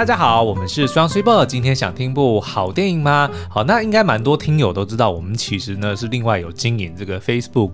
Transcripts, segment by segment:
大家好，我们是双 super。今天想听部好电影吗？好，那应该蛮多听友都知道，我们其实呢是另外有经营这个 Facebook。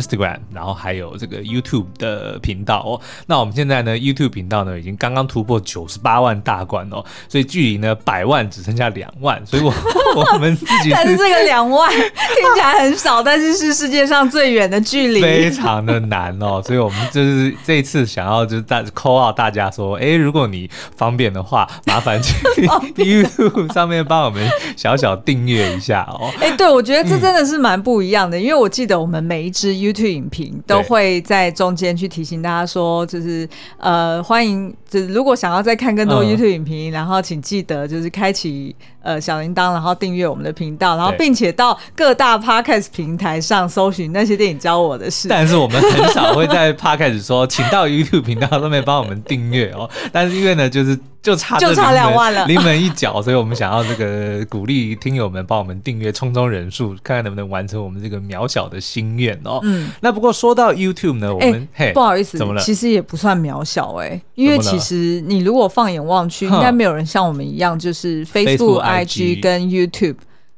Instagram，然后还有这个 YouTube 的频道哦。那我们现在呢，YouTube 频道呢已经刚刚突破九十八万大关哦，所以距离呢百万只剩下两万，所以我 我们自己是。但是这个两万听起来很少，但是是世界上最远的距离，非常的难哦。所以我们就是这一次想要就是大 call out 大家说，哎，如果你方便的话，麻烦去 YouTube 上面帮我们小小订阅一下哦。哎，对，我觉得这真的是蛮不一样的，嗯、因为我记得我们每一支。YouTube 影评都会在中间去提醒大家说，就是呃，欢迎，就是如果想要再看更多 YouTube 影评，嗯、然后请记得就是开启呃小铃铛，然后订阅我们的频道，然后并且到各大 Podcast 平台上搜寻那些电影教我的事。但是我们很少会在 Podcast 说，请到 YouTube 频道上面帮我们订阅哦。但是因为呢，就是。就差就差两万了，临门一脚，所以我们想要这个鼓励听友们帮我们订阅，冲冲人数，看看能不能完成我们这个渺小的心愿哦。嗯，那不过说到 YouTube 呢，我们、欸、嘿不好意思，怎么了？其实也不算渺小哎、欸，因为其实你如果放眼望去，应该没有人像我们一样，就是 Facebook、IG 跟 YouTube。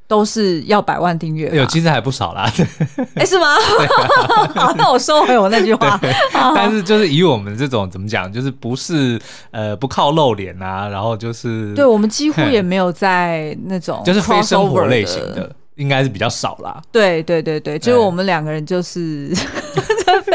都是要百万订阅，有其实还不少啦。哎，是吗？好，那我收回我那句话。但是就是以我们这种怎么讲，就是不是呃不靠露脸啊，然后就是对我们几乎也没有在那种就是非生活类型的，应该是比较少啦。对对对对，就是我们两个人就是。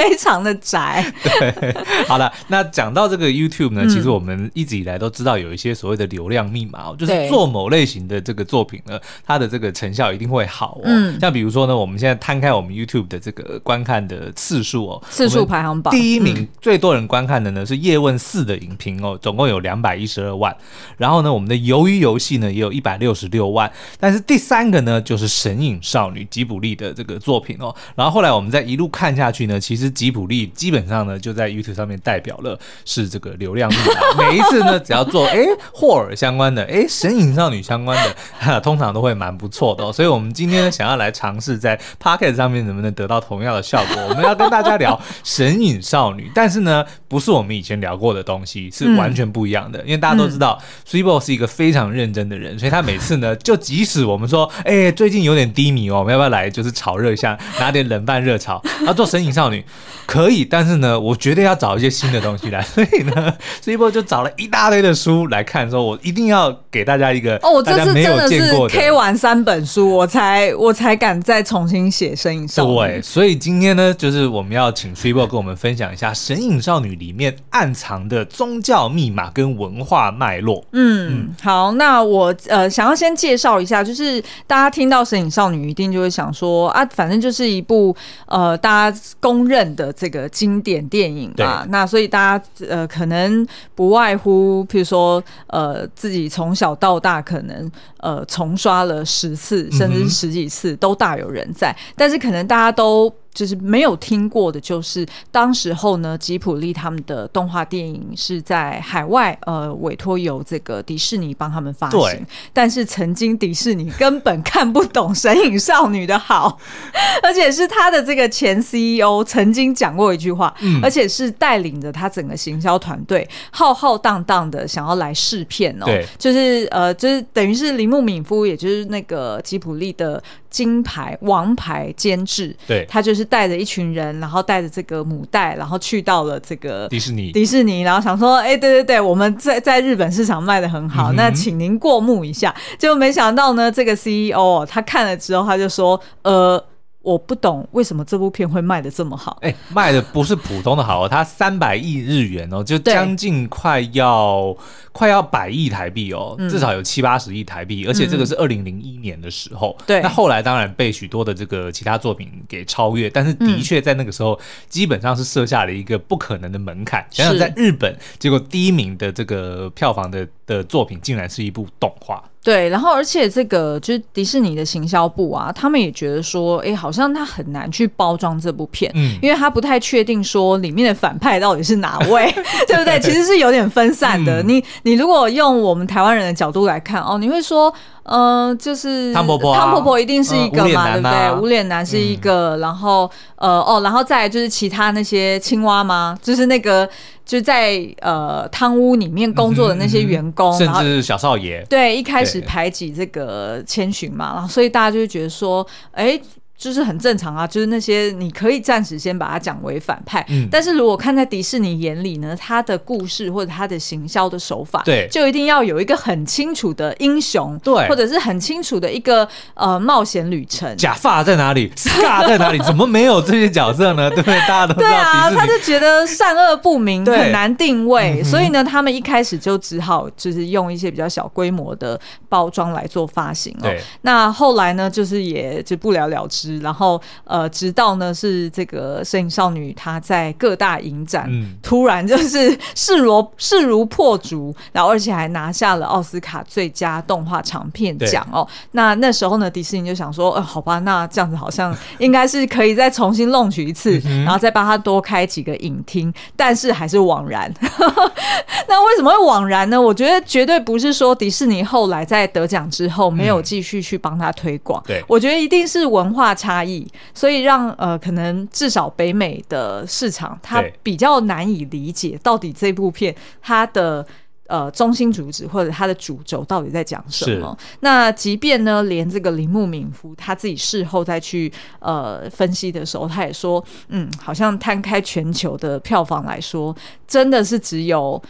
非常的宅。对，好了，那讲到这个 YouTube 呢，其实我们一直以来都知道有一些所谓的流量密码哦，就是做某类型的这个作品呢，它的这个成效一定会好哦。像比如说呢，我们现在摊开我们 YouTube 的这个观看的次数哦，次数排行榜第一名最多人观看的呢是《叶问四》的影评哦，总共有两百一十二万。然后呢，我们的《鱿鱼游戏》呢也有一百六十六万。但是第三个呢就是《神隐少女》吉卜力的这个作品哦。然后后来我们再一路看下去呢，其实。吉普力基本上呢，就在 YouTube 上面代表了是这个流量密码。每一次呢，只要做哎霍尔相关的，哎神隐少女相关的，通常都会蛮不错的哦。所以，我们今天呢，想要来尝试在 Podcast 上面能不能得到同样的效果。我们要跟大家聊神隐少女，但是呢，不是我们以前聊过的东西，是完全不一样的。因为大家都知道 Swebo 是一个非常认真的人，所以他每次呢，就即使我们说哎最近有点低迷哦，我们要不要来就是炒热一下，拿点冷饭热炒，然后做神隐少女。可以，但是呢，我绝对要找一些新的东西来，所以呢，Swebo 就找了一大堆的书来看，说我一定要给大家一个哦，大家没有见过的。K 完三本书，我才我才敢再重新写《神隐少女》。对，所以今天呢，就是我们要请 Swebo 跟我们分享一下《神隐少女》里面暗藏的宗教密码跟文化脉络。嗯，嗯好，那我呃想要先介绍一下，就是大家听到《神隐少女》一定就会想说啊，反正就是一部呃大家公认的。这个经典电影啊，那所以大家呃可能不外乎，譬如说呃自己从小到大可能呃重刷了十次甚至十几次都大有人在，但是可能大家都。就是没有听过的，就是当时候呢，吉普力他们的动画电影是在海外呃委托由这个迪士尼帮他们发行，但是曾经迪士尼根本看不懂《神隐少女》的好，而且是他的这个前 CEO 曾经讲过一句话，嗯、而且是带领着他整个行销团队浩浩荡荡的想要来试片哦，对。就是呃就是等于是铃木敏夫，也就是那个吉普力的。金牌王牌监制，对，他就是带着一群人，然后带着这个母带，然后去到了这个迪士尼，迪士尼，然后想说，哎、欸，对对对，我们在 在日本市场卖的很好，嗯、那请您过目一下。结果没想到呢，这个 CEO 他看了之后，他就说，呃。我不懂为什么这部片会卖的这么好？哎，卖的不是普通的好哦，它三百亿日元哦，就将近快要快要百亿台币哦，嗯、至少有七八十亿台币，而且这个是二零零一年的时候。对、嗯，那后来当然被许多的这个其他作品给超越，但是的确在那个时候基本上是设下了一个不可能的门槛。想想在日本，结果第一名的这个票房的的作品竟然是一部动画。对，然后而且这个就是迪士尼的行销部啊，他们也觉得说，哎，好像他很难去包装这部片，嗯，因为他不太确定说里面的反派到底是哪位，对不对？其实是有点分散的。嗯、你你如果用我们台湾人的角度来看，哦，你会说。呃，就是汤婆婆，汤婆婆一定是一个嘛，对不对？无脸男是一个，然后呃哦，然后再来就是其他那些青蛙吗？就是那个就在呃汤屋里面工作的那些员工，甚至小少爷，对，一开始排挤这个千寻嘛，然后所以大家就会觉得说，哎。就是很正常啊，就是那些你可以暂时先把它讲为反派，嗯，但是如果看在迪士尼眼里呢，他的故事或者他的行销的手法，对，就一定要有一个很清楚的英雄，对，或者是很清楚的一个呃冒险旅程。假发在哪里？Scar 在哪里？怎么没有这些角色呢？对不对？大家都知道，对啊，他就觉得善恶不明，很难定位，所以呢，他们一开始就只好就是用一些比较小规模的包装来做发行哦。那后来呢，就是也就不了了之。然后呃，直到呢是这个摄影少女，她在各大影展，嗯、突然就是势如势如破竹，然后而且还拿下了奥斯卡最佳动画长片奖哦。那那时候呢，迪士尼就想说，呃，好吧，那这样子好像应该是可以再重新弄取一次，然后再帮他多开几个影厅，但是还是枉然。那为什么会枉然呢？我觉得绝对不是说迪士尼后来在得奖之后没有继续去帮他推广，嗯、对，我觉得一定是文化差异，所以让呃可能至少北美的市场它比较难以理解到底这部片它的呃中心主旨或者它的主轴到底在讲什么。那即便呢，连这个铃木敏夫他自己事后再去呃分析的时候，他也说，嗯，好像摊开全球的票房来说，真的是只有。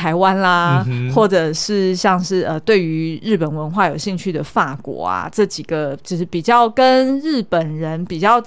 台湾啦，嗯、或者是像是呃，对于日本文化有兴趣的法国啊，这几个就是比较跟日本人比较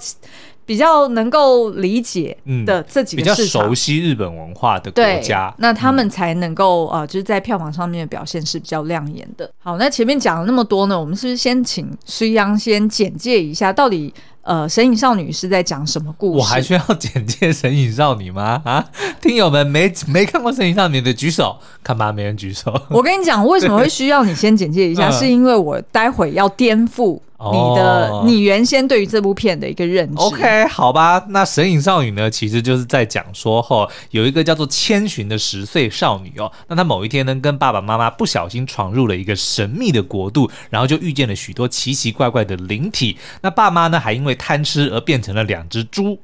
比较能够理解的这几个、嗯、比较熟悉日本文化的国家，那他们才能够呃，就是在票房上面的表现是比较亮眼的。好，那前面讲了那么多呢，我们是不是先请水央先简介一下到底？呃，神隐少女是在讲什么故事？我还需要简介神隐少女吗？啊，听友们没没看过神隐少女的举手，看吧，没人举手。我跟你讲，为什么会需要你先简介一下？是因为我待会要颠覆。你的、哦、你原先对于这部片的一个认知，OK，好吧，那神隐少女呢，其实就是在讲说，哦有一个叫做千寻的十岁少女哦，那她某一天呢，跟爸爸妈妈不小心闯入了一个神秘的国度，然后就遇见了许多奇奇怪怪的灵体，那爸妈呢，还因为贪吃而变成了两只猪。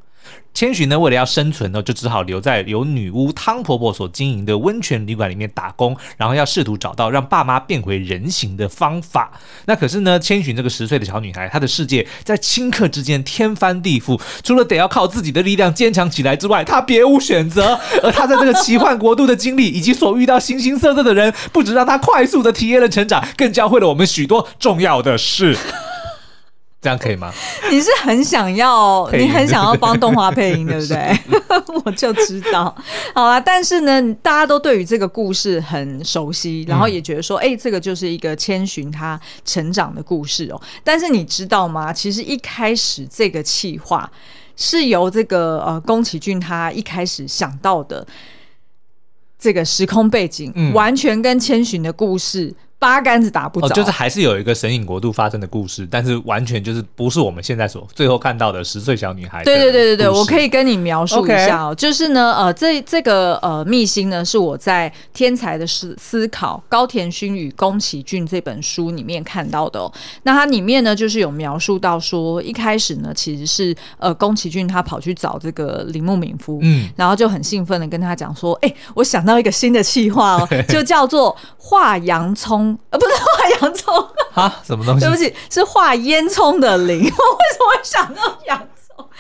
千寻呢，为了要生存呢，就只好留在由女巫汤婆婆所经营的温泉旅馆里面打工，然后要试图找到让爸妈变回人形的方法。那可是呢，千寻这个十岁的小女孩，她的世界在顷刻之间天翻地覆，除了得要靠自己的力量坚强起来之外，她别无选择。而她在这个奇幻国度的经历，以及所遇到形形色色的人，不止让她快速的体验了成长，更教会了我们许多重要的事。这样可以吗？你是很想要，你很想要帮动画配音，对不对？我就知道。好啦，但是呢，大家都对于这个故事很熟悉，然后也觉得说，哎、嗯欸，这个就是一个千寻他成长的故事哦。但是你知道吗？其实一开始这个企划是由这个呃宫崎骏他一开始想到的，这个时空背景、嗯、完全跟千寻的故事。八竿子打不着，哦，就是还是有一个神隐国度发生的故事，但是完全就是不是我们现在所最后看到的十岁小女孩。对对对对对，我可以跟你描述一下哦就是呢，呃，这这个呃秘辛呢，是我在《天才的思思考》高田勋与宫崎骏这本书里面看到的哦。那它里面呢，就是有描述到说，一开始呢，其实是呃宫崎骏他跑去找这个铃木敏夫，嗯，然后就很兴奋的跟他讲说，哎、欸，我想到一个新的计划哦，就叫做画洋葱。呃，不是 画洋葱啊，什么东西？对不起，是画烟囱的灵。我为什么会想到洋葱？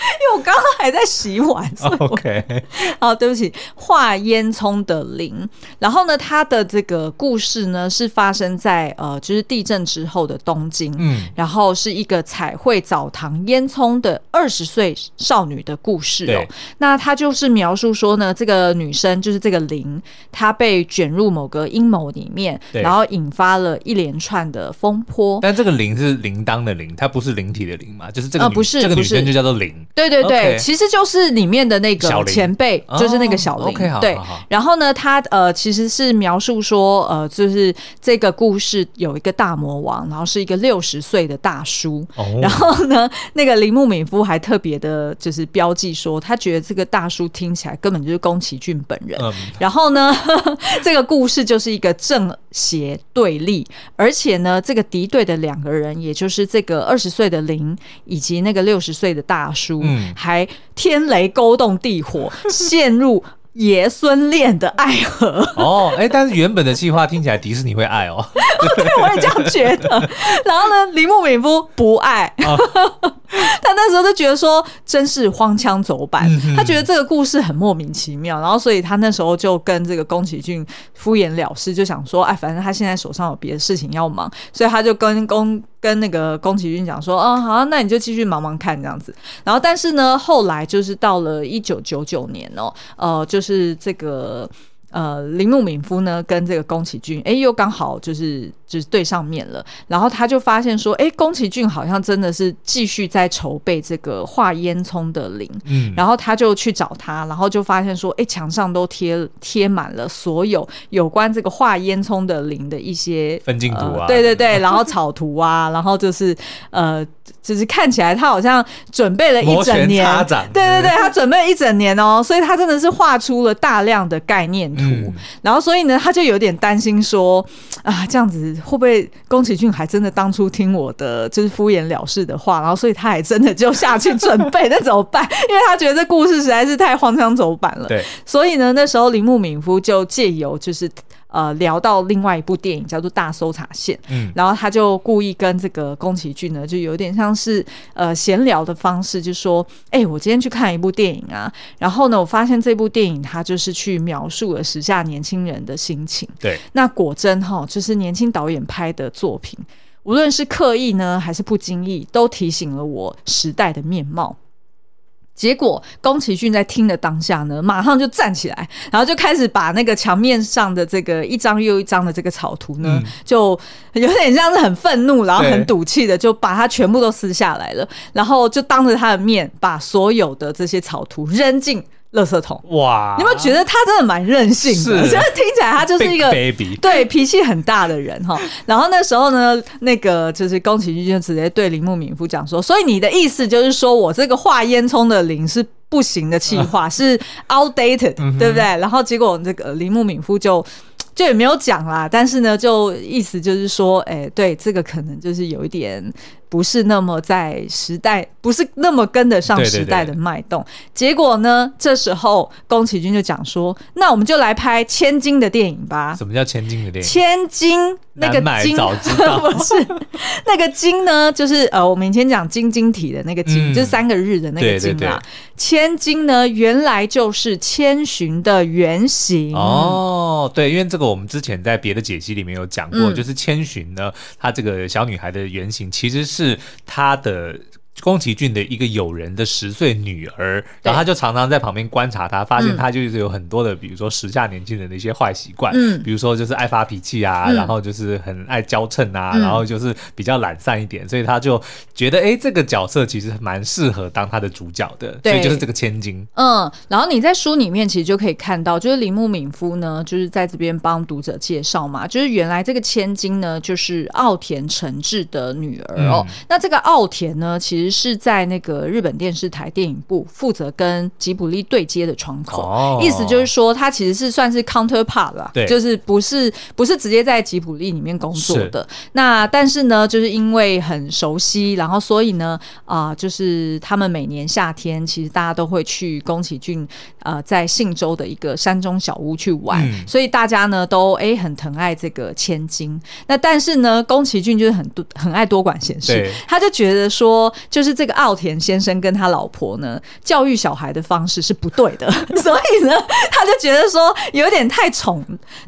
因为我刚刚还在洗碗。OK，好，对不起，画烟囱的灵。然后呢，它的这个故事呢，是发生在呃，就是地震之后的东京。嗯，然后是一个彩绘澡堂烟囱的二十岁少女的故事哦。那它就是描述说呢，这个女生就是这个灵，她被卷入某个阴谋里面，然后引发了一连串的风波。但这个灵是铃铛的铃，它不是灵体的灵嘛？就是这个、呃、不是这个女生就叫做灵。对对对。其实就是里面的那个前辈，就是那个小林。对，然后呢，他呃其实是描述说，呃，就是这个故事有一个大魔王，然后是一个六十岁的大叔。哦、然后呢，那个铃木敏夫还特别的，就是标记说，他觉得这个大叔听起来根本就是宫崎骏本人。嗯、然后呢 这个故事就是一个正邪对立，而且呢，这个敌对的两个人，也就是这个二十岁的林以及那个六十岁的大叔，嗯、还天雷勾动地火，陷入。爷孙恋的爱河哦，哎、欸，但是原本的计划听起来迪士尼会爱哦，对，我也这样觉得。然后呢，铃木敏夫不爱，哦、他那时候就觉得说真是荒腔走板，嗯、他觉得这个故事很莫名其妙，然后所以他那时候就跟这个宫崎骏敷衍了事，就想说，哎，反正他现在手上有别的事情要忙，所以他就跟宫。跟那个宫崎骏讲说，啊、哦，好、那你就继续忙忙看这样子。然后，但是呢，后来就是到了一九九九年哦，呃，就是这个。呃，铃木敏夫呢，跟这个宫崎骏，哎，又刚好就是就是对上面了。然后他就发现说，哎，宫崎骏好像真的是继续在筹备这个画烟囱的灵。嗯，然后他就去找他，然后就发现说，哎，墙上都贴贴满了所有有关这个画烟囱的灵的一些分镜图啊、呃，对对对，然后草图啊，然后就是呃，就是看起来他好像准备了一整年，对对对，他准备了一整年哦，所以他真的是画出了大量的概念。嗯、然后，所以呢，他就有点担心说，啊，这样子会不会宫崎骏还真的当初听我的，就是敷衍了事的话，然后所以他还真的就下去准备，那怎么办？因为他觉得这故事实在是太荒腔走板了。对，所以呢，那时候铃木敏夫就借由就是。呃，聊到另外一部电影叫做《大搜查线》，嗯，然后他就故意跟这个宫崎骏呢，就有点像是呃闲聊的方式，就说：“哎、欸，我今天去看一部电影啊，然后呢，我发现这部电影它就是去描述了时下年轻人的心情。对，那果真哈，就是年轻导演拍的作品，无论是刻意呢还是不经意，都提醒了我时代的面貌。”结果宫崎骏在听的当下呢，马上就站起来，然后就开始把那个墙面上的这个一张又一张的这个草图呢，嗯、就有点像是很愤怒，然后很赌气的，就把它全部都撕下来了，然后就当着他的面把所有的这些草图扔进。垃圾桶哇！你有没有觉得他真的蛮任性的？现在是听起来他就是一个 baby，对脾气很大的人哈。然后那时候呢，那个就是宫崎骏就直接对铃木敏夫讲说：“所以你的意思就是说我这个画烟囱的灵是不行的企划，嗯、是 outdated，、嗯、对不对？”然后结果这个铃木敏夫就就也没有讲啦，但是呢，就意思就是说，哎、欸，对，这个可能就是有一点。不是那么在时代，不是那么跟得上时代的脉动。对对对，结果呢，这时候宫崎骏就讲说：“那我们就来拍千金的电影吧。”什么叫千金的电影？千金那个金早知道 不是那个金呢？就是呃，我们以前讲晶晶体的那个金，嗯、就是三个日的那个金啊。千金呢，原来就是千寻的原型哦。对，因为这个我们之前在别的解析里面有讲过，嗯、就是千寻呢，她这个小女孩的原型其实是。是他的。宫崎骏的一个友人的十岁女儿，然后他就常常在旁边观察他，发现他就是有很多的，比如说时下年轻人的一些坏习惯，嗯，比如说就是爱发脾气啊，嗯、然后就是很爱娇嗔啊，嗯、然后就是比较懒散一点，所以他就觉得，哎，这个角色其实蛮适合当他的主角的，对。所以就是这个千金。嗯，然后你在书里面其实就可以看到，就是铃木敏夫呢，就是在这边帮读者介绍嘛，就是原来这个千金呢，就是奥田诚志的女儿哦。嗯、那这个奥田呢，其实是在那个日本电视台电影部负责跟吉卜力对接的窗口，哦、意思就是说他其实是算是 counterpart 啦，对，就是不是不是直接在吉卜力里面工作的。那但是呢，就是因为很熟悉，然后所以呢，啊、呃，就是他们每年夏天其实大家都会去宫崎骏呃在信州的一个山中小屋去玩，嗯、所以大家呢都哎很疼爱这个千金。那但是呢，宫崎骏就是很多很爱多管闲事，他就觉得说就。是这个奥田先生跟他老婆呢，教育小孩的方式是不对的，所以呢，他就觉得说有点太宠、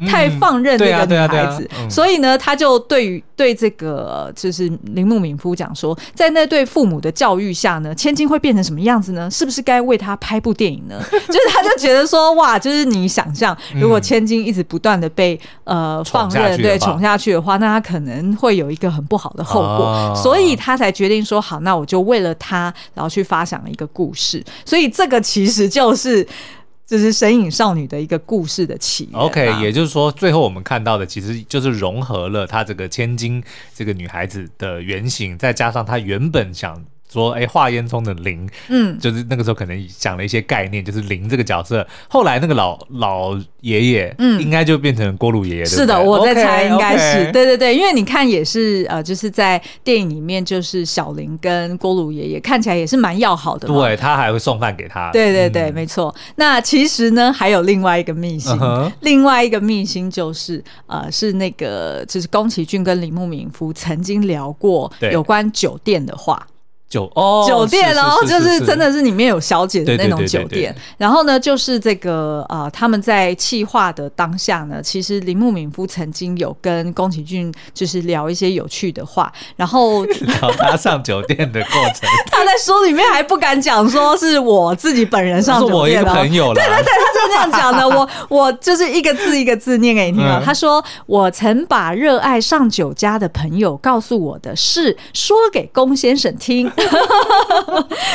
太放任那个女孩子，所以呢，他就对于对这个就是铃木敏夫讲说，在那对父母的教育下呢，千金会变成什么样子呢？是不是该为他拍部电影呢？就是他就觉得说，哇，就是你想象，如果千金一直不断的被呃放任，对宠下去的话，那他可能会有一个很不好的后果，哦、所以他才决定说，好，那我就为了他，然后去发想一个故事。所以这个其实就是。这是《神隐少女》的一个故事的起源。OK，也就是说，最后我们看到的其实就是融合了她这个千金这个女孩子的原型，再加上她原本想。说哎，华烟囱的林，嗯，就是那个时候可能想了一些概念，就是林这个角色。后来那个老老爷爷，嗯，应该就变成锅炉爷爷。是的，我在猜，应该是，对对对，因为你看也是呃，就是在电影里面，就是小林跟锅炉爷爷看起来也是蛮要好的。对，他还会送饭给他。对对对，没错。那其实呢，还有另外一个秘辛，另外一个秘辛就是呃，是那个就是宫崎骏跟李木敏夫曾经聊过有关酒店的话。酒哦，酒店哦，就是真的是里面有小姐的那种酒店。然后呢，就是这个呃，他们在气化的当下呢，其实铃木敏夫曾经有跟宫崎骏就是聊一些有趣的话，然后 聊他上酒店的过程。他在书里面还不敢讲说是我自己本人上酒店，我一个朋友了。对对对，他就这样讲的。我 我就是一个字一个字念给你听啊。他说：“我曾把热爱上酒家的朋友告诉我的事说给龚先生听。”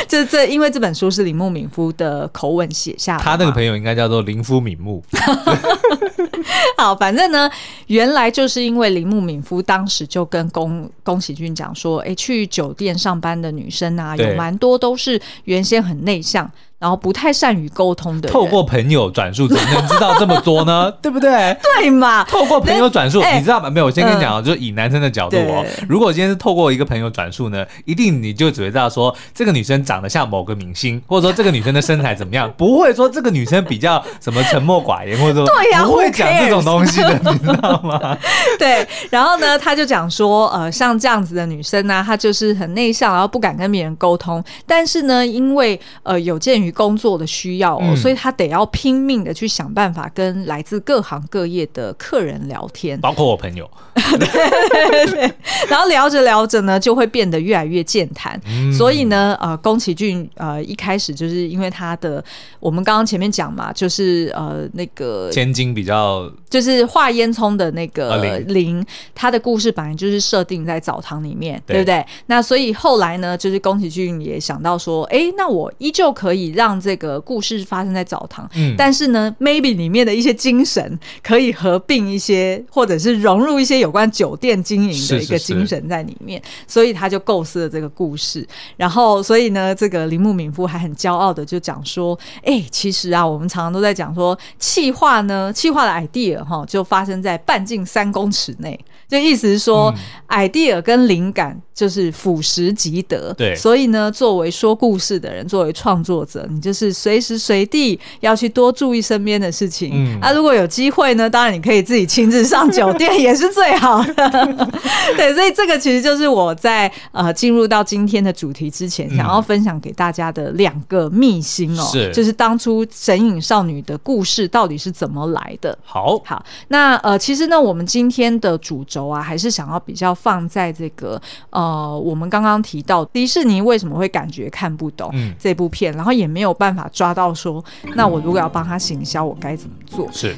这这，因为这本书是铃木敏夫的口吻写下的。他那个朋友应该叫做林夫敏木。好，反正呢，原来就是因为铃木敏夫当时就跟宫宫崎骏讲说，哎、欸，去酒店上班的女生啊，有蛮多都是原先很内向。然后不太善于沟通的，透过朋友转述，怎么能知道这么多呢？对不对？对嘛？透过朋友转述，你知道吗？没有，我先跟你讲啊，就是以男生的角度哦。如果今天是透过一个朋友转述呢，一定你就只会知道说这个女生长得像某个明星，或者说这个女生的身材怎么样，不会说这个女生比较什么沉默寡言，或者说对呀，不会讲这种东西的，你知道吗？对。然后呢，他就讲说，呃，像这样子的女生呢，她就是很内向，然后不敢跟别人沟通，但是呢，因为呃有鉴于工作的需需要、哦，嗯、所以他得要拼命的去想办法跟来自各行各业的客人聊天，包括我朋友。对对对，然后聊着聊着呢，就会变得越来越健谈。嗯、所以呢，呃，宫崎骏呃一开始就是因为他的，我们刚刚前面讲嘛，就是呃那个千金比较，就是画烟囱的那个林，他的故事本来就是设定在澡堂里面，对，对不对？那所以后来呢，就是宫崎骏也想到说，哎，那我依旧可以让这个故事发生在澡堂，嗯，但是呢，maybe 里面的一些精神可以合并一些，或者是融入一些有关酒店经营的一个精神在里面，是是是，所以他就构思了这个故事。然后，所以呢，这个铃木敏夫还很骄傲的就讲说：“哎、欸，其实啊，我们常常都在讲说，气化呢，气化的 idea 哈，就发生在半径三公尺内。就意思是说、嗯、，idea 跟灵感就是俯拾即得。对，所以呢，作为说故事的人，作为创作者，你就是随时随地要去多注意身边的事情。嗯，啊，如果有机会呢，当然你可以自己亲自上酒店也是最好的。”对，所以这个其实就是我在呃进入到今天的主题之前，想要分享给大家的两个秘辛哦，是，就是当初神隐少女的故事到底是怎么来的。好，好，那呃，其实呢，我们今天的主轴啊，还是想要比较放在这个呃，我们刚刚提到迪士尼为什么会感觉看不懂这部片，嗯、然后也没有办法抓到说，那我如果要帮他行销，我该怎么做？是。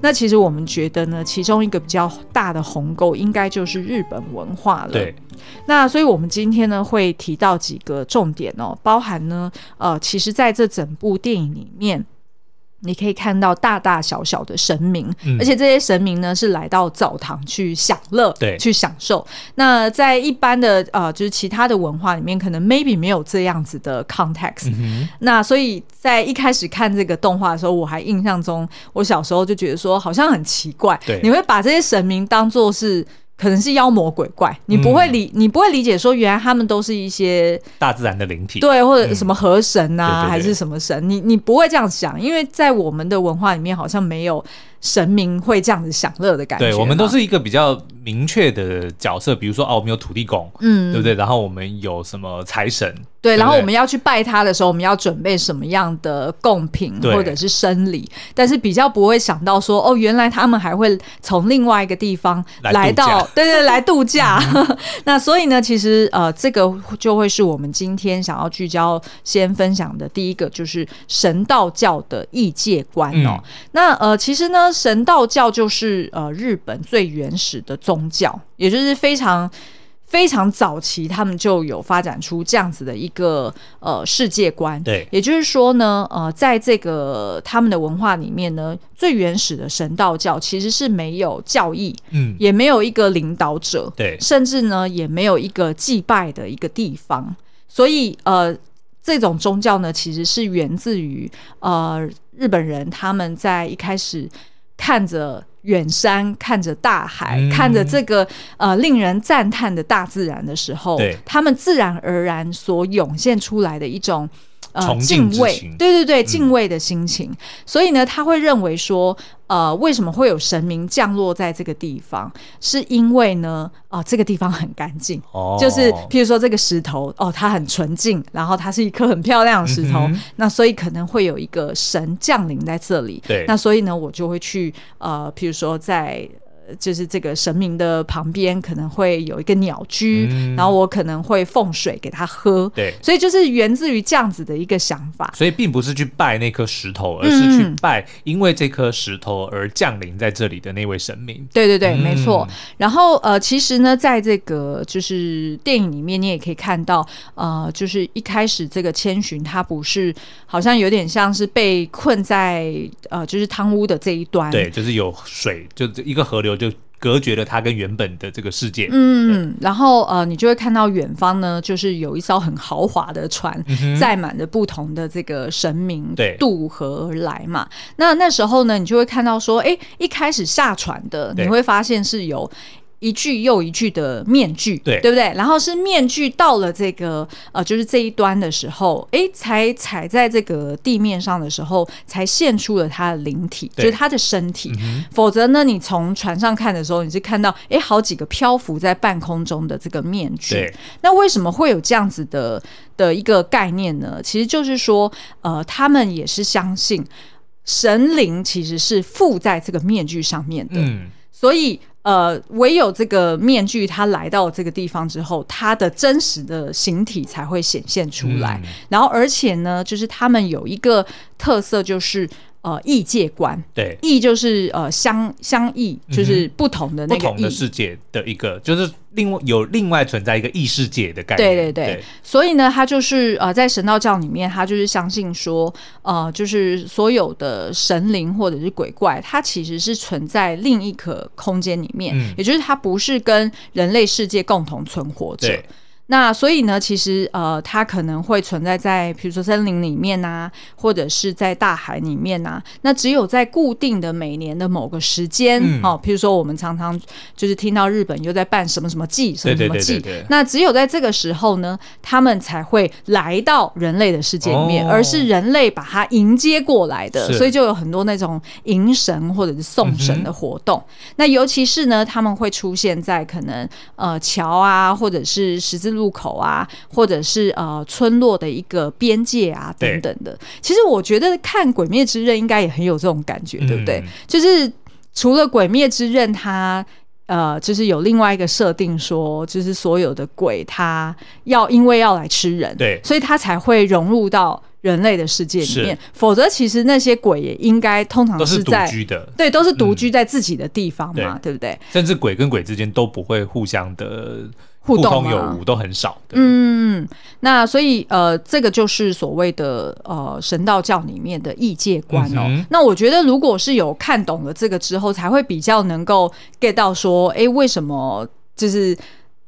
那其实我们觉得呢，其中一个比较大的鸿沟，应该就是日本文化了。对。那所以我们今天呢，会提到几个重点哦，包含呢，呃，其实在这整部电影里面。你可以看到大大小小的神明，嗯、而且这些神明呢是来到澡堂去享乐，对，去享受。那在一般的呃，就是其他的文化里面，可能 maybe 没有这样子的 context。嗯、那所以在一开始看这个动画的时候，我还印象中，我小时候就觉得说好像很奇怪，对，你会把这些神明当做是。可能是妖魔鬼怪，你不会理，嗯、你不会理解说，原来他们都是一些大自然的灵体，对，或者什么河神啊，嗯、还是什么神，你你不会这样想，因为在我们的文化里面，好像没有神明会这样子享乐的感觉。对，我们都是一个比较明确的角色，比如说哦，我们有土地公，嗯，对不对？然后我们有什么财神。对，然后我们要去拜他的时候，我们要准备什么样的贡品或者是生理？但是比较不会想到说，哦，原来他们还会从另外一个地方来到，对对，来度假。那所以呢，其实呃，这个就会是我们今天想要聚焦、先分享的第一个，就是神道教的异界观哦。嗯、那呃，其实呢，神道教就是呃日本最原始的宗教，也就是非常。非常早期，他们就有发展出这样子的一个呃世界观。对，也就是说呢，呃，在这个他们的文化里面呢，最原始的神道教其实是没有教义，嗯，也没有一个领导者，对，甚至呢也没有一个祭拜的一个地方。所以，呃，这种宗教呢，其实是源自于呃日本人他们在一开始看着。远山看着大海，嗯、看着这个呃令人赞叹的大自然的时候，他们自然而然所涌现出来的一种。呃，敬畏，对对对，敬畏的心情。嗯、所以呢，他会认为说，呃，为什么会有神明降落在这个地方？是因为呢，啊、呃，这个地方很干净，哦，就是譬如说这个石头，哦，它很纯净，然后它是一颗很漂亮的石头，嗯、那所以可能会有一个神降临在这里。对，那所以呢，我就会去，呃，譬如说在。就是这个神明的旁边可能会有一个鸟居，嗯、然后我可能会奉水给他喝。对，所以就是源自于这样子的一个想法。所以并不是去拜那颗石头，而是去拜因为这颗石头而降临在这里的那位神明。嗯、对对对，没错。然后呃，其实呢，在这个就是电影里面，你也可以看到，呃，就是一开始这个千寻他不是好像有点像是被困在呃，就是汤屋的这一端。对，就是有水，就一个河流。就隔绝了他跟原本的这个世界。嗯，对然后呃，你就会看到远方呢，就是有一艘很豪华的船，载满了不同的这个神明，对，渡河而来嘛。那那时候呢，你就会看到说，哎，一开始下船的，你会发现是有。一句又一句的面具，对对不对？然后是面具到了这个呃，就是这一端的时候，哎，才踩在这个地面上的时候，才现出了他的灵体，就是他的身体。嗯、否则呢，你从船上看的时候，你是看到哎，好几个漂浮在半空中的这个面具。那为什么会有这样子的的一个概念呢？其实就是说，呃，他们也是相信神灵其实是附在这个面具上面的，嗯，所以。呃，唯有这个面具，它来到这个地方之后，它的真实的形体才会显现出来。嗯、然后，而且呢，就是他们有一个特色，就是。呃，异界观，对，异就是呃相相异，就是不同的那个不同的世界的一个，就是另外有另外存在一个异世界的概念。对对对，对。所以呢，他就是呃在神道教里面，他就是相信说，呃，就是所有的神灵或者是鬼怪，它其实是存在另一个空间里面，嗯、也就是它不是跟人类世界共同存活着。那所以呢，其实呃，它可能会存在在比如说森林里面啊，或者是在大海里面啊。那只有在固定的每年的某个时间，嗯、哦，譬如说我们常常就是听到日本又在办什么什么祭，什么什么祭。那只有在这个时候呢，他们才会来到人类的世界里面，哦、而是人类把它迎接过来的。所以就有很多那种迎神或者是送神的活动。嗯、那尤其是呢，他们会出现在可能呃桥啊，或者是十字路。路口啊，或者是呃村落的一个边界啊等等的，其实我觉得看《鬼灭之刃》应该也很有这种感觉，嗯、对不对？就是除了《鬼灭之刃》，它呃就是有另外一个设定，说就是所有的鬼，它要因为要来吃人，对，所以它才会融入到人类的世界里面。否则，其实那些鬼也应该通常是在独居的，对，都是独居在自己的地方嘛，嗯、对，对不对？甚至鬼跟鬼之间都不会互相的。互通有无都很少的，嗯，那所以呃，这个就是所谓的呃神道教里面的异界观哦。嗯、那我觉得，如果是有看懂了这个之后，才会比较能够 get 到说，哎，为什么就是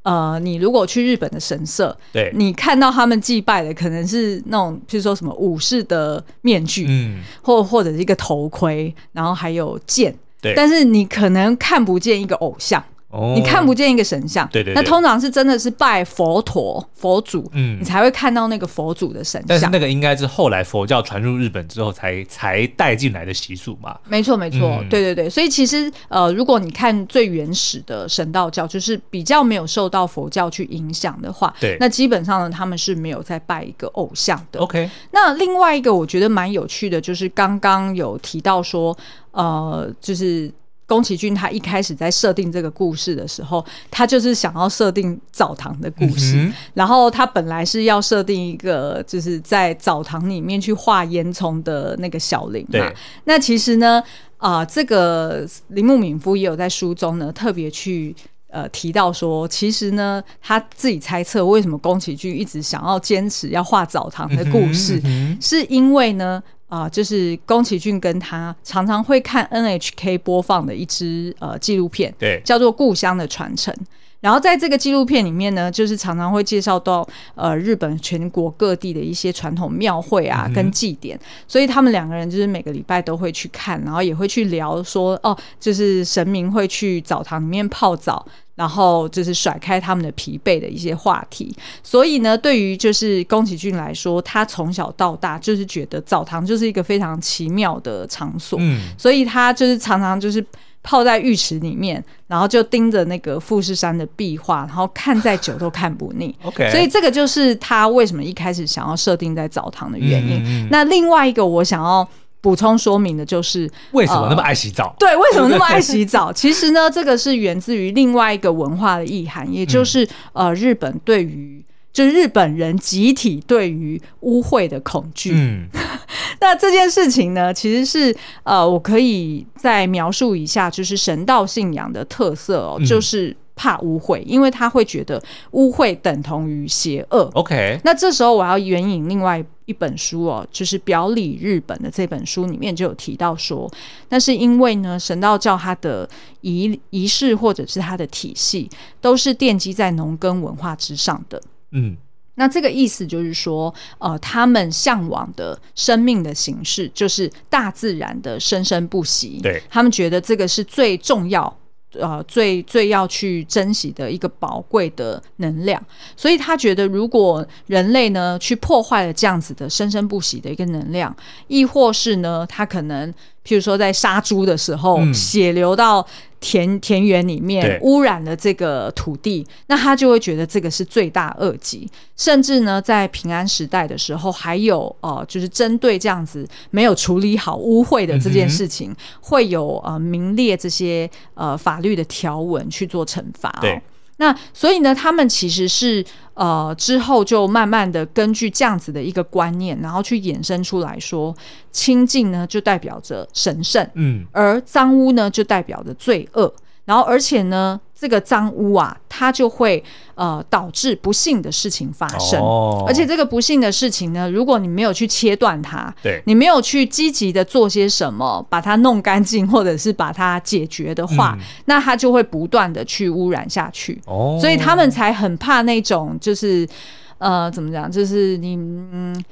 呃，你如果去日本的神社，对，你看到他们祭拜的可能是那种，譬如说什么武士的面具，嗯，或或者是一个头盔，然后还有剑，对，但是你可能看不见一个偶像。哦，你看不见一个神像。对对对。那通常是真的是拜佛陀、佛祖，嗯，你才会看到那个佛祖的神像。但是那个应该是后来佛教传入日本之后才才带进来的习俗嘛。没错，没错，嗯，对对对。所以其实呃，如果你看最原始的神道教，就是比较没有受到佛教去影响的话，对，那基本上呢，他们是没有在拜一个偶像的。OK。那另外一个我觉得蛮有趣的，就是刚刚有提到说，呃，就是。宫崎骏他一开始在设定这个故事的时候，他就是想要设定澡堂的故事，嗯、然后他本来是要设定一个就是在澡堂里面去画烟囱的那个小林嘛。那其实呢，啊、呃，这个铃木敏夫也有在书中呢特别去呃提到说，其实呢他自己猜测为什么宫崎骏一直想要坚持要画澡堂的故事，嗯嗯、是因为呢。啊、呃，就是宫崎骏跟他常常会看 NHK 播放的一支呃纪录片，对，叫做《故乡的传承》。然后在这个纪录片里面呢，就是常常会介绍到呃日本全国各地的一些传统庙会啊跟祭典，嗯，所以他们两个人就是每个礼拜都会去看，然后也会去聊说哦，就是神明会去澡堂里面泡澡。然后就是甩开他们的疲惫的一些话题，所以呢，对于就是宫崎骏来说，他从小到大就是觉得澡堂就是一个非常奇妙的场所，嗯，所以他就是常常就是泡在浴池里面，然后就盯着那个富士山的壁画，然后看再久都看不腻。OK，所以这个就是他为什么一开始想要设定在澡堂的原因。嗯嗯，那另外一个我想要。补充说明的就是为什么那么爱洗澡？呃、对，为什么那么爱洗澡？其实呢，这个是源自于另外一个文化的意涵，也就是、嗯、呃，日本对于就是日本人集体对于污秽的恐惧。嗯，那这件事情呢，其实是呃，我可以再描述一下，就是神道信仰的特色哦，嗯、就是。怕污秽，因为他会觉得污秽等同于邪恶。OK，那这时候我要援引另外一本书哦，就是《表里日本》的这本书里面就有提到说，那是因为呢，神道教它的仪仪式或者是它的体系都是奠基在农耕文化之上的。嗯，那这个意思就是说，呃，他们向往的生命的形式就是大自然的生生不息。对，他们觉得这个是最重要。呃，最最要去珍惜的一个宝贵的能量，所以他觉得，如果人类呢去破坏了这样子的生生不息的一个能量，亦或是呢，他可能。譬如说，在杀猪的时候，血流到田田园里面，污染了这个土地，那他就会觉得这个是罪大恶极。甚至呢，在平安时代的时候，还有呃，就是针对这样子没有处理好污秽的这件事情，会有呃名列这些呃法律的条文去做惩罚哦。那所以呢，他们其实是呃之后就慢慢的根据这样子的一个观念，然后去衍生出来说，清净呢就代表着神圣，嗯，而脏污呢就代表着罪恶，然后而且呢。这个脏污啊，它就会呃导致不幸的事情发生，哦，而且这个不幸的事情呢，如果你没有去切断它，对，你没有去积极的做些什么，把它弄干净，或者是把它解决的话，嗯，那它就会不断的去污染下去。哦，所以他们才很怕那种，就是呃，怎么讲，就是你嗯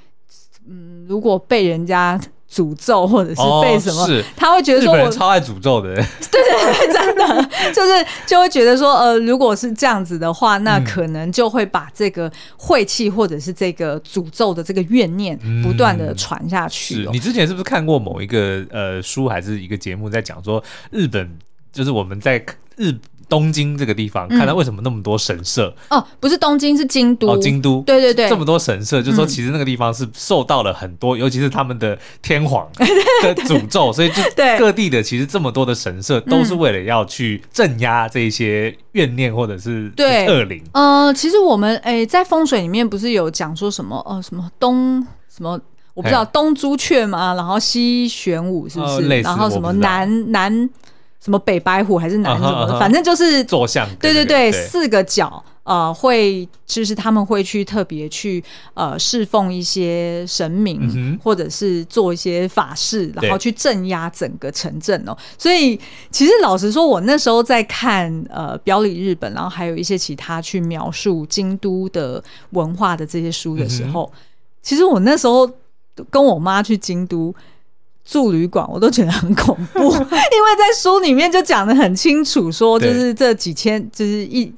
嗯，如果被人家。诅咒或者是被什么，哦、他会觉得说我超爱诅咒的，对对对，真的。就是就会觉得说，呃，如果是这样子的话，那可能就会把这个晦气或者是这个诅咒的这个怨念不断的传下去，哦。嗯。是你之前是不是看过某一个呃书还是一个节目在讲说日本就是我们在日。东京这个地方，看到为什么那么多神社？嗯、哦，不是东京，是京都。哦，京都。对对对，这么多神社，就是说其实那个地方是受到了很多，嗯、尤其是他们的天皇 的诅咒，所以就 各地的其实这么多的神社，都是为了要去镇压这些怨念或者是恶灵。嗯、呃，其实我们诶在风水里面不是有讲说什么哦、呃，什么东什么，我不知道东朱雀嘛，然后西玄武是不是？呃、然后什么南南。什么北白虎还是南什么的，uh -huh, uh -huh, 反正就是坐像。对对对，对四个角，呃，会就是他们会去特别去呃侍奉一些神明，嗯，或者是做一些法事，然后去镇压整个城镇哦。所以其实老实说，我那时候在看呃表里日本，然后还有一些其他去描述京都的文化的这些书的时候，嗯，其实我那时候跟我妈去京都。住旅馆，我都觉得很恐怖，因为在书里面就讲的很清楚，说就是这几千，就是一。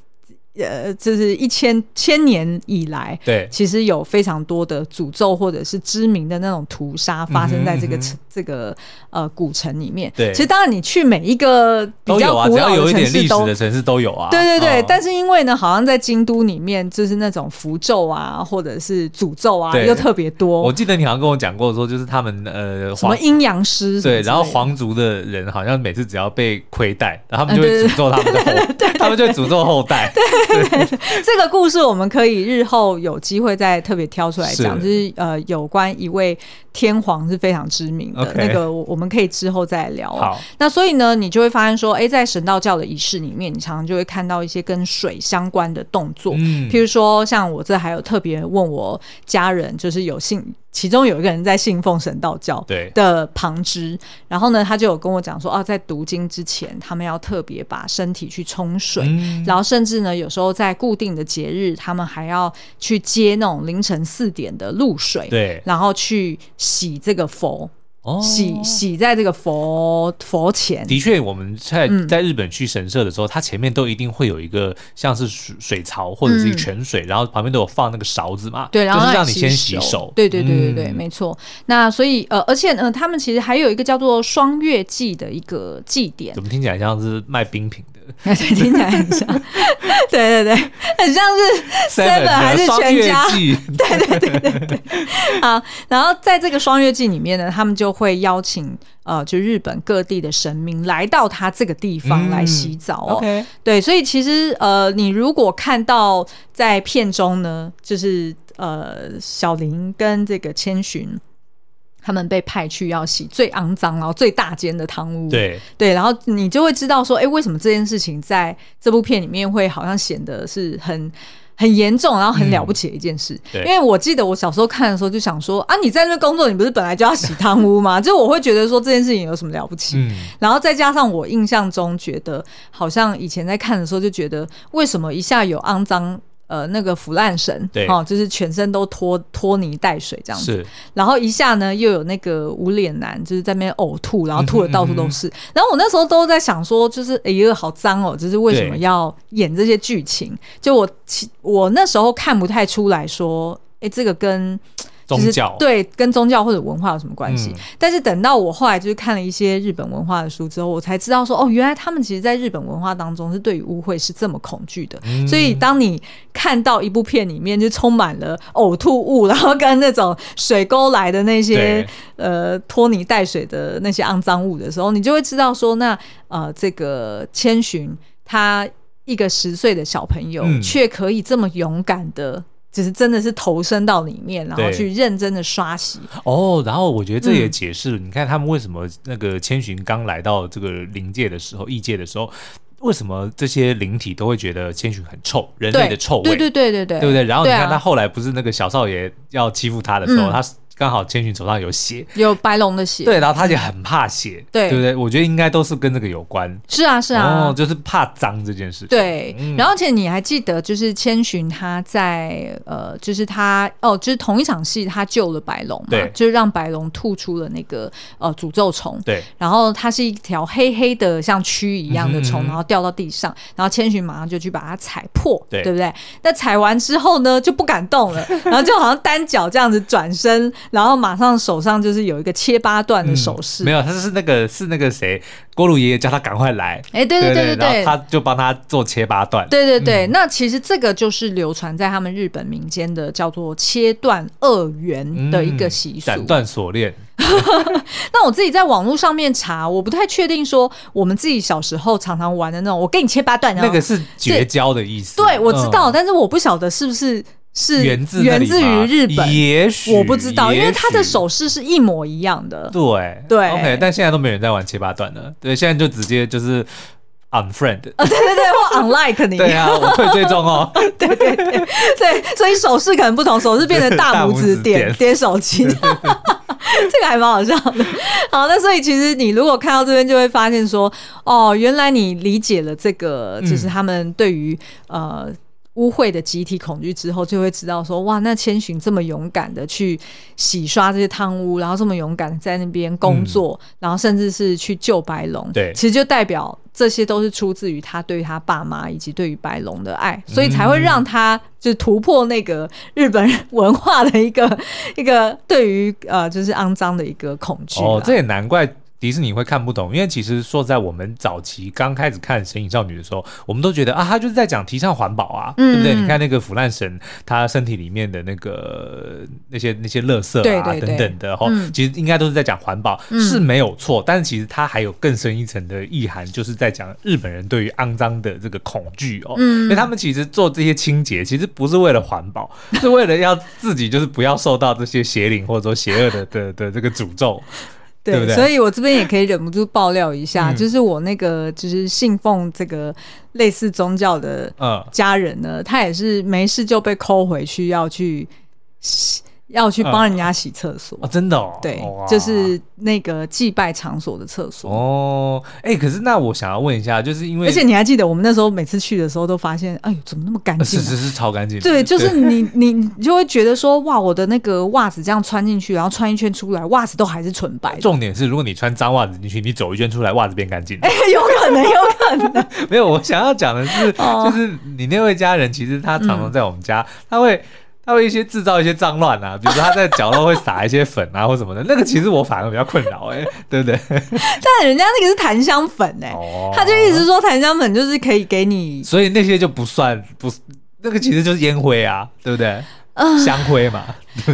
呃，就是一千千年以来，对，其实有非常多的诅咒或者是知名的那种屠杀发生在这个、嗯、这个呃古城里面。对，其实当然你去每一个比较古老的城市都，都有啊，只要有一点历史的城市都有啊。对对对，哦、但是因为呢，好像在京都里面，就是那种符咒啊，或者是诅咒啊，又特别多。我记得你好像跟我讲过，说就是他们呃什么阴阳师，对，然后皇族的人好像每次只要被亏待，然后他们就会诅咒他们的后，对对对对他们就会诅咒后代。对，对，对。这个故事我们可以日后有机会再特别挑出来讲，是就是呃有关一位天皇是非常知名的.那个我们可以之后再聊。好，那所以呢，你就会发现说，哎，在神道教的仪式里面，你常常就会看到一些跟水相关的动作，嗯，譬如说像我这还有特别问我家人，就是有信。其中有一个人在信奉神道教的旁支，然后呢，他就有跟我讲说，啊，在读经之前，他们要特别把身体去冲水，嗯、然后甚至呢，有时候在固定的节日，他们还要去接那种凌晨四点的露水，对，然后去洗这个佛。洗洗在这个佛佛前，的确，我们在在日本去神社的时候，它前面都一定会有一个像是水水槽或者是一泉水，然后旁边都有放那个勺子嘛，对，然后让你先洗手。对对对对对，没错。那所以呃，而且呢，他们其实还有一个叫做双月祭的一个祭典，怎么听起来像是卖冰品 听起来很像，对对对，很像是 seven 还是全家？对对对对对。好，然后在这个双月祭里面呢，他们就会邀请呃，就日本各地的神明来到他这个地方来洗澡哦。嗯 okay、对，所以其实呃，你如果看到在片中呢，就是呃，小林跟这个千寻。他们被派去要洗最肮脏然后最大间的汤屋，对对，然后你就会知道说，哎，为什么这件事情在这部片里面会好像显得是很很严重，然后很了不起的一件事。嗯、因为我记得我小时候看的时候就想说，啊，你在那工作，你不是本来就要洗汤屋吗？就我会觉得说这件事情有什么了不起？嗯、然后再加上我印象中觉得，好像以前在看的时候就觉得，为什么一下有肮脏？呃，那个腐烂神，对，哦，就是全身都拖拖泥带水这样子，然后一下呢，又有那个无脸男，就是在那边呕吐，然后吐的到处都是。然后我那时候都在想说，就是哎呦，好脏哦，就是为什么要演这些剧情？就我其我那时候看不太出来说，哎，这个跟。宗教对，跟宗教或者文化有什么关系？嗯、但是等到我后来就是看了一些日本文化的书之后，我才知道说哦，原来他们其实，在日本文化当中是对于污秽是这么恐惧的。嗯、所以当你看到一部片里面就充满了呕吐物，然后跟那种水沟来的那些呃拖泥带水的那些肮脏物的时候，你就会知道说，那呃这个千寻他一个十岁的小朋友，却、嗯、可以这么勇敢的。就是真的是投身到里面，然后去认真的刷洗哦。然后我觉得这也解释了，嗯、你看他们为什么那个千寻刚来到这个灵界的时候、异界的时候，为什么这些灵体都会觉得千寻很臭，人类的臭味？对对对对对，对不对？然后你看他后来不是那个小少爷要欺负他的时候，嗯、他。刚好千寻手上有血，有白龙的血，对，然后他也很怕血，对，对不对？我觉得应该都是跟这个有关。是啊，是啊，哦，就是怕脏这件事情。对，嗯、然后而且你还记得，就是千寻他在呃，就是他哦，就是同一场戏，他救了白龙嘛，对，就是让白龙吐出了那个呃诅咒虫，对，然后它是一条黑黑的像蛆一样的虫，嗯嗯嗯，然后掉到地上，然后千寻马上就去把它踩破，对，对不对？那踩完之后呢，就不敢动了，然后就好像单脚这样子转身。然后马上手上就是有一个切八段的手势，没有，他是那个是那个谁，锅炉爷爷叫他赶快来，哎，对对对对对，他就帮他做切八段，对对对。那其实这个就是流传在他们日本民间的叫做切断二元的一个习俗，斩断锁链。那我自己在网络上面查，我不太确定说我们自己小时候常常玩的那种，我给你切八段，那个是绝交的意思。对，我知道，但是我不晓得是不是。是源自源自于日本，也许我不知道，因为他的手势是一模一样的。对对，OK，但现在都没人在玩切八段了。对，现在就直接就是 unfriend。啊，对对对，或 unlike 你。对啊，我退追踪哦。对对对对，所以手势可能不同，手势变成大拇指点点手机，这个还蛮好笑的。好，那所以其实你如果看到这边，就会发现说，哦，原来你理解了这个，就是他们对于呃。污秽的集体恐惧之后，就会知道说，哇，那千寻这么勇敢的去洗刷这些贪污，然后这么勇敢的在那边工作，嗯、然后甚至是去救白龙，对，其实就代表这些都是出自于他对于他爸妈以及对于白龙的爱，所以才会让他就是突破那个日本文化的一个一个对于呃就是肮脏的一个恐惧。哦，这也难怪。迪士尼会看不懂，因为其实说在我们早期刚开始看《神隐少女》的时候，我们都觉得啊，他就是在讲提倡环保啊，嗯、对不对？你看那个腐烂神，他身体里面的那个那些那些垃圾啊等等的，哈、嗯，其实应该都是在讲环保，嗯、是没有错。但是其实它还有更深一层的意涵，就是在讲日本人对于肮脏的这个恐惧哦。嗯，因为他们其实做这些清洁，其实不是为了环保，是为了要自己就是不要受到这些邪灵或者说邪恶的的的这个诅咒。对，所以我这边也可以忍不住爆料一下，嗯、就是我那个就是信奉这个类似宗教的家人呢，嗯、他也是没事就被抠回去要去。要去帮人家洗厕所、嗯、哦，真的哦，对，就是那个祭拜场所的厕所哦。哎、欸，可是那我想要问一下，就是因为而且你还记得我们那时候每次去的时候都发现，哎呦，怎么那么干净、啊？是是是，超干净。对，就是你你你就会觉得说，哇，我的那个袜子这样穿进去，然后穿一圈出来，袜子都还是纯白。重点是，如果你穿脏袜子进去，你走一圈出来，袜子变干净。哎、欸，有可能，有可能。没有，我想要讲的是，哦、就是你那位家人，其实他常常在我们家，嗯、他会。他会一些制造一些脏乱啊，比如说他在角落会撒一些粉啊或什么的，那个其实我反而比较困扰哎，对不对？但人家那个是檀香粉哎、欸，哦、他就一直说檀香粉就是可以给你，所以那些就不算不，那个其实就是烟灰啊，对不对？香灰嘛。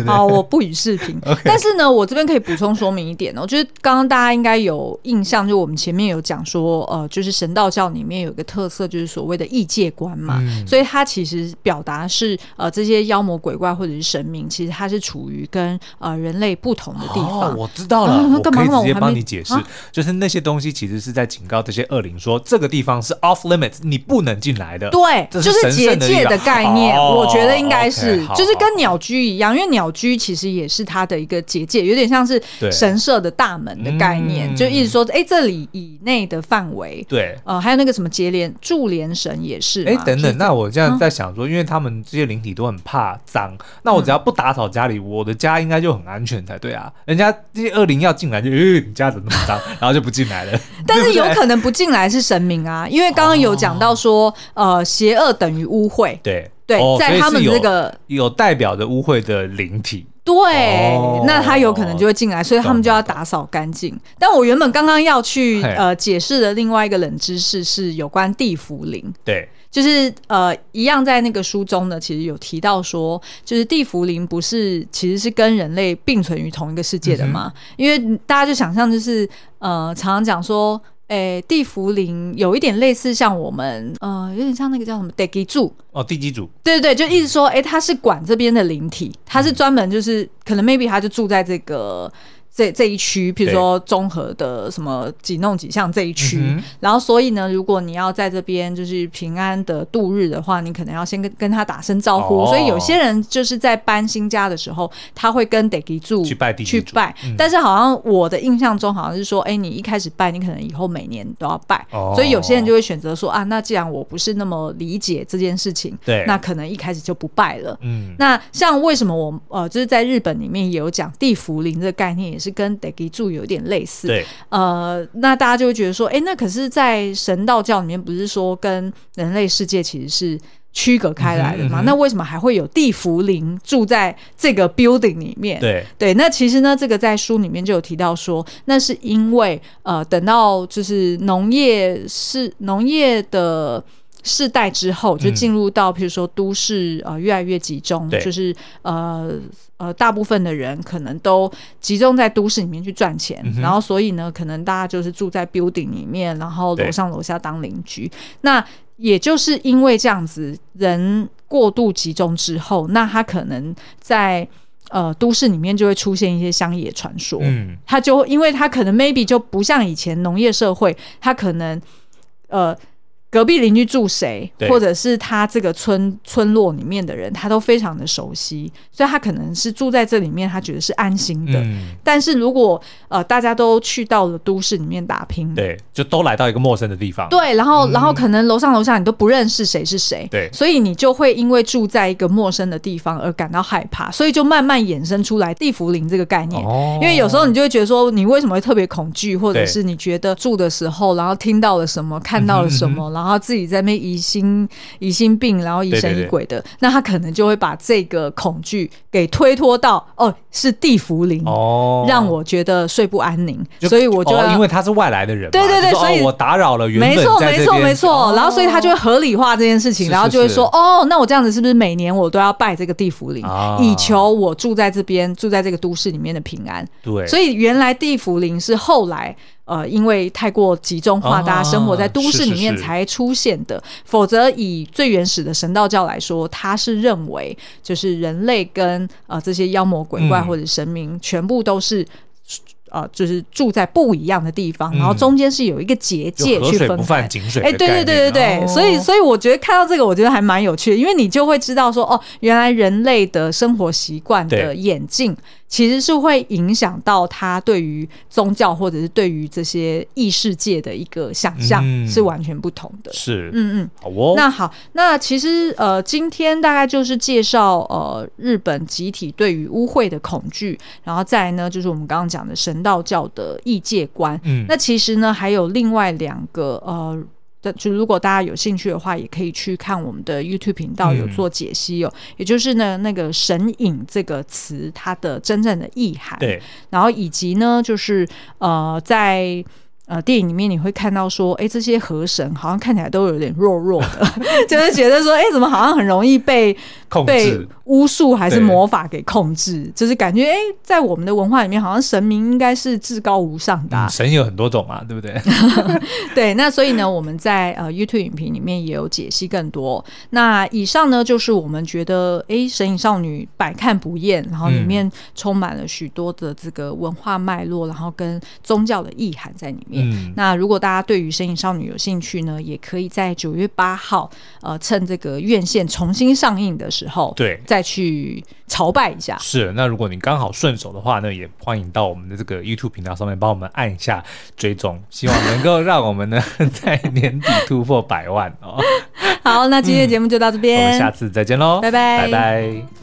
好，我不予置评。Okay 但是呢，我这边可以补充说明一点哦，就是刚刚大家应该有印象，就我们前面有讲说，呃，就是神道教里面有一个特色，就是所谓的异界观嘛。嗯、所以它其实表达是，呃，这些妖魔鬼怪或者是神明，其实它是处于跟呃人类不同的地方。哦，我知道了，啊、我可以直接帮你解释，啊、就是那些东西其实是在警告这些恶灵说，这个地方是 off limits，你不能进来的。对，是就是结界的概念，哦、我觉得应该是，okay, 就是跟鸟居一样，因为鸟居其实也是它的一个结界，有点像是神社的大门的概念，嗯、就一直说，哎、欸，这里以内的范围，对，呃，还有那个什么结连柱连神也是，哎、欸，等等，那我这样在想说，嗯、因为他们这些灵体都很怕脏，那我只要不打扫家里，我的家应该就很安全才对啊。人家这些恶灵要进来就，就、呃、你家怎么那么脏，然后就不进来了。但是有可能不进来是神明啊，因为刚刚有讲到说，哦、呃，邪恶等于污秽，对。对，在他们这个有，有代表着污秽的灵体，对，哦、那他有可能就会进来，所以他们就要打扫干净。但我原本刚刚要去呃解释的另外一个冷知识是有关地缚灵，对，就是呃一样在那个书中呢，其实有提到说，就是地茯苓不是其实是跟人类并存于同一个世界的嘛？嗯、因为大家就想象就是呃常常讲说。诶、欸，地茯苓有一点类似像我们，呃，有点像那个叫什么地基柱哦，地基柱，对对对，就意思说，诶、欸，他是管这边的灵体，他是专门就是、嗯、可能 maybe 他就住在这个。这这一区，譬如说综合的什么几弄几项这一区，嗯、然后所以呢，如果你要在这边就是平安的度日的话，你可能要先跟跟他打声招呼。哦、所以有些人就是在搬新家的时候，他会跟地基主去拜地去拜。嗯、但是好像我的印象中好像是说，哎，你一开始拜，你可能以后每年都要拜。哦、所以有些人就会选择说啊，那既然我不是那么理解这件事情，对，那可能一开始就不拜了。嗯，那像为什么我呃就是在日本里面也有讲地缚灵这个概念，也是跟地基住有点类似，对，呃，那大家就会觉得说，哎、欸，那可是，在神道教里面，不是说跟人类世界其实是区隔开来的吗？嗯嗯、那为什么还会有地茯灵住在这个 building 里面？对，对，那其实呢，这个在书里面就有提到说，那是因为，呃，等到就是农业是农业的。世代之后，就进入到譬如说都市呃越来越集中，对就是呃呃大部分的人可能都集中在都市里面去赚钱，嗯、然后所以呢，可能大家就是住在 building 里面，然后楼上楼下当邻居。那也就是因为这样子，人过度集中之后，那他可能在呃都市里面就会出现一些乡野传说。嗯，他就因为他可能 maybe 就不像以前农业社会，他可能呃。隔壁邻居住谁，或者是他这个村村落里面的人，他都非常的熟悉，所以他可能是住在这里面，他觉得是安心的。嗯、但是如果呃大家都去到了都市里面打拼，对，就都来到一个陌生的地方，对，然后、嗯、然后可能楼上楼下你都不认识谁是谁，对，所以你就会因为住在一个陌生的地方而感到害怕，所以就慢慢衍生出来地缚灵这个概念。哦、因为有时候你就会觉得说，你为什么会特别恐惧，或者是你觉得住的时候，然后听到了什么，看到了什么，嗯、然后自己在那。疑心疑心病，然后疑神疑鬼的，对对对，那他可能就会把这个恐惧给推脱到哦，是地缚灵哦，让我觉得睡不安宁，所以我就、哦、因为他是外来的人，对对对，所以、哦、我打扰了原本没错没错没错，然后所以他就会合理化这件事情，是是是然后就会说哦，那我这样子是不是每年我都要拜这个地缚灵，啊、以求我住在这边住在这个都市里面的平安？对，所以原来地缚灵是后来。呃，因为太过集中化，大家生活在都市里面才出现的。啊、是是是，否则，以最原始的神道教来说，他是认为就是人类跟呃这些妖魔鬼怪或者神明，全部都是。呃，就是住在不一样的地方，嗯、然后中间是有一个结界去分不犯井水。哎，对对对对对，哦、所以所以我觉得看到这个，我觉得还蛮有趣的，因为你就会知道说，哦，原来人类的生活习惯的演进，对其实是会影响到他对于宗教或者是对于这些异世界的一个想象，嗯、是完全不同的。是，嗯嗯，好哦。那好，那其实呃，今天大概就是介绍呃日本集体对于污秽的恐惧，然后再来呢，就是我们刚刚讲的神。道教的异界观，嗯，那其实呢还有另外两个，呃，就如果大家有兴趣的话，也可以去看我们的 YouTube 频道有做解析哦。嗯、也就是呢，那个“神隐”这个词它的真正的意涵，对，然后以及呢，就是呃，在呃电影里面你会看到说，哎，这些河神好像看起来都有点弱弱的，就是觉得说，哎，怎么好像很容易被控制。被巫术还是魔法给控制，就是感觉哎、欸，在我们的文化里面，好像神明应该是至高无上的、啊嗯。神有很多种嘛，对不对？对，那所以呢，我们在呃 YouTube 影评里面也有解析更多。那以上呢，就是我们觉得哎、欸，神隐少女百看不厌，然后里面充满了许多的这个文化脉络，然后跟宗教的意涵在里面。嗯、那如果大家对于身影少女有兴趣呢，也可以在九月八号，呃，趁这个院线重新上映的时候，对，再。去朝拜一下。是，那如果你刚好顺手的话呢，也欢迎到我们的这个 YouTube 频道上面帮我们按一下追踪，希望能够让我们呢 在年底突破百万哦。好，那今天的节目就到这边，嗯，我们下次再见喽，拜拜，拜拜。